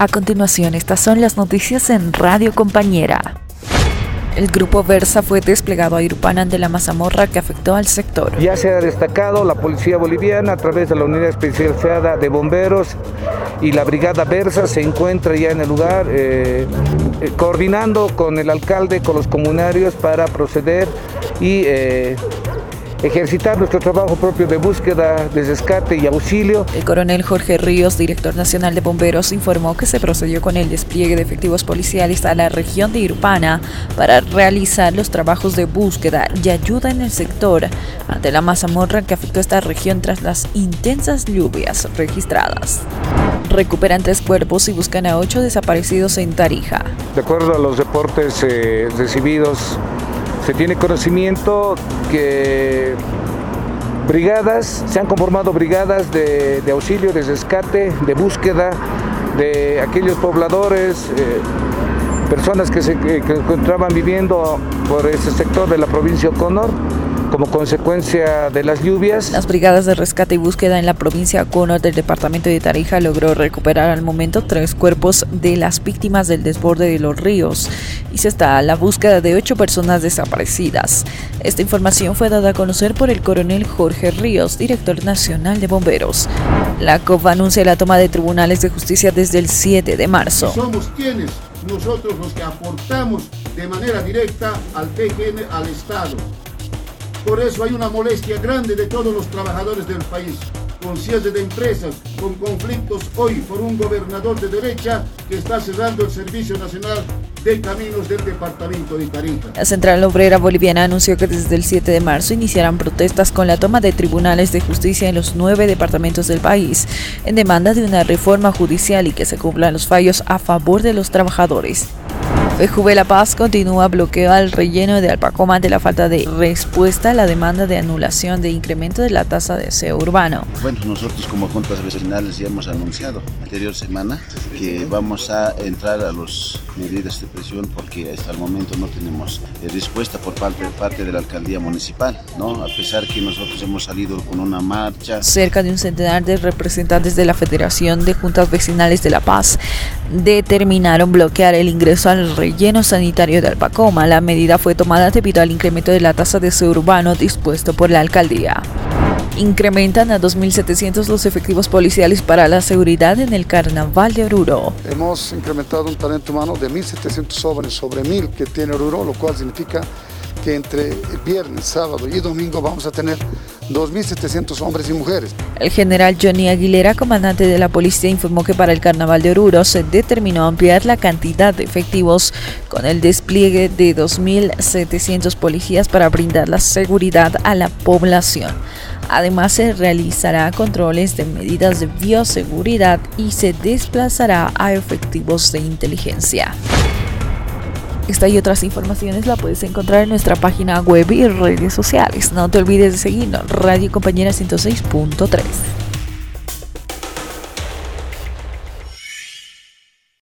A continuación, estas son las noticias en Radio Compañera. El grupo Versa fue desplegado a Irupana ante la mazamorra que afectó al sector. Ya se ha destacado la policía boliviana a través de la unidad especializada de bomberos y la brigada Versa se encuentra ya en el lugar eh, eh, coordinando con el alcalde, con los comunarios para proceder y eh, ejercitar nuestro trabajo propio de búsqueda, de rescate y auxilio. El coronel Jorge Ríos, director nacional de bomberos, informó que se procedió con el despliegue de efectivos policiales a la región de Irupana para realizar los trabajos de búsqueda y ayuda en el sector ante la mazamorra que afectó esta región tras las intensas lluvias registradas. Recuperan tres cuerpos y buscan a ocho desaparecidos en Tarija. De acuerdo a los reportes eh, recibidos se tiene conocimiento que brigadas, se han conformado brigadas de, auxilio, de rescate, de búsqueda de aquellos pobladores, eh, personas que se encontraban viviendo por ese sector de la provincia Conor como consecuencia de las lluvias. Las brigadas de rescate y búsqueda en la provincia Cono del departamento de Tarija logró recuperar al momento tres cuerpos de las víctimas del desborde de los ríos y se está a la búsqueda de ocho personas desaparecidas. Esta información fue dada a conocer por el coronel Jorge Ríos, director nacional de bomberos. La COP anuncia la toma de tribunales de justicia desde el 7 de marzo. Somos quienes nosotros los que aportamos de manera directa al PGN, al Estado. Por eso hay una molestia grande de todos los trabajadores del país, con cierre de empresas, con conflictos hoy por un gobernador de derecha que está cerrando el Servicio Nacional de Caminos del Departamento de Tarija. La Central Obrera Boliviana anunció que desde el 7 de marzo iniciarán protestas con la toma de tribunales de justicia en los nueve departamentos del país, en demanda de una reforma judicial y que se cumplan los fallos a favor de los trabajadores. Juve La Paz continúa bloqueo al relleno de Alpacoma ante la falta de respuesta a la demanda de anulación de incremento de la tasa de aseo urbano. Bueno, nosotros como juntas vecinales ya hemos anunciado anterior semana que vamos a entrar a las medidas de presión porque hasta el momento no tenemos eh, respuesta por parte, parte de la alcaldía municipal, ¿no? A pesar que nosotros hemos salido con una marcha. Cerca de un centenar de representantes de la Federación de Juntas Vecinales de La Paz determinaron bloquear el ingreso al relleno sanitario de Alpacoma. La medida fue tomada debido al incremento de la tasa de aseo urbano dispuesto por la alcaldía incrementan a 2.700 los efectivos policiales para la seguridad en el Carnaval de Oruro. Hemos incrementado un talento humano de 1.700 jóvenes sobre 1.000 que tiene Oruro, lo cual significa entre viernes, sábado y domingo vamos a tener 2.700 hombres y mujeres. El general Johnny Aguilera, comandante de la policía, informó que para el Carnaval de Oruro se determinó ampliar la cantidad de efectivos con el despliegue de 2.700 policías para brindar la seguridad a la población. Además se realizará controles de medidas de bioseguridad y se desplazará a efectivos de inteligencia. Esta y otras informaciones la puedes encontrar en nuestra página web y redes sociales. No te olvides de seguirnos, Radio Compañera 106.3.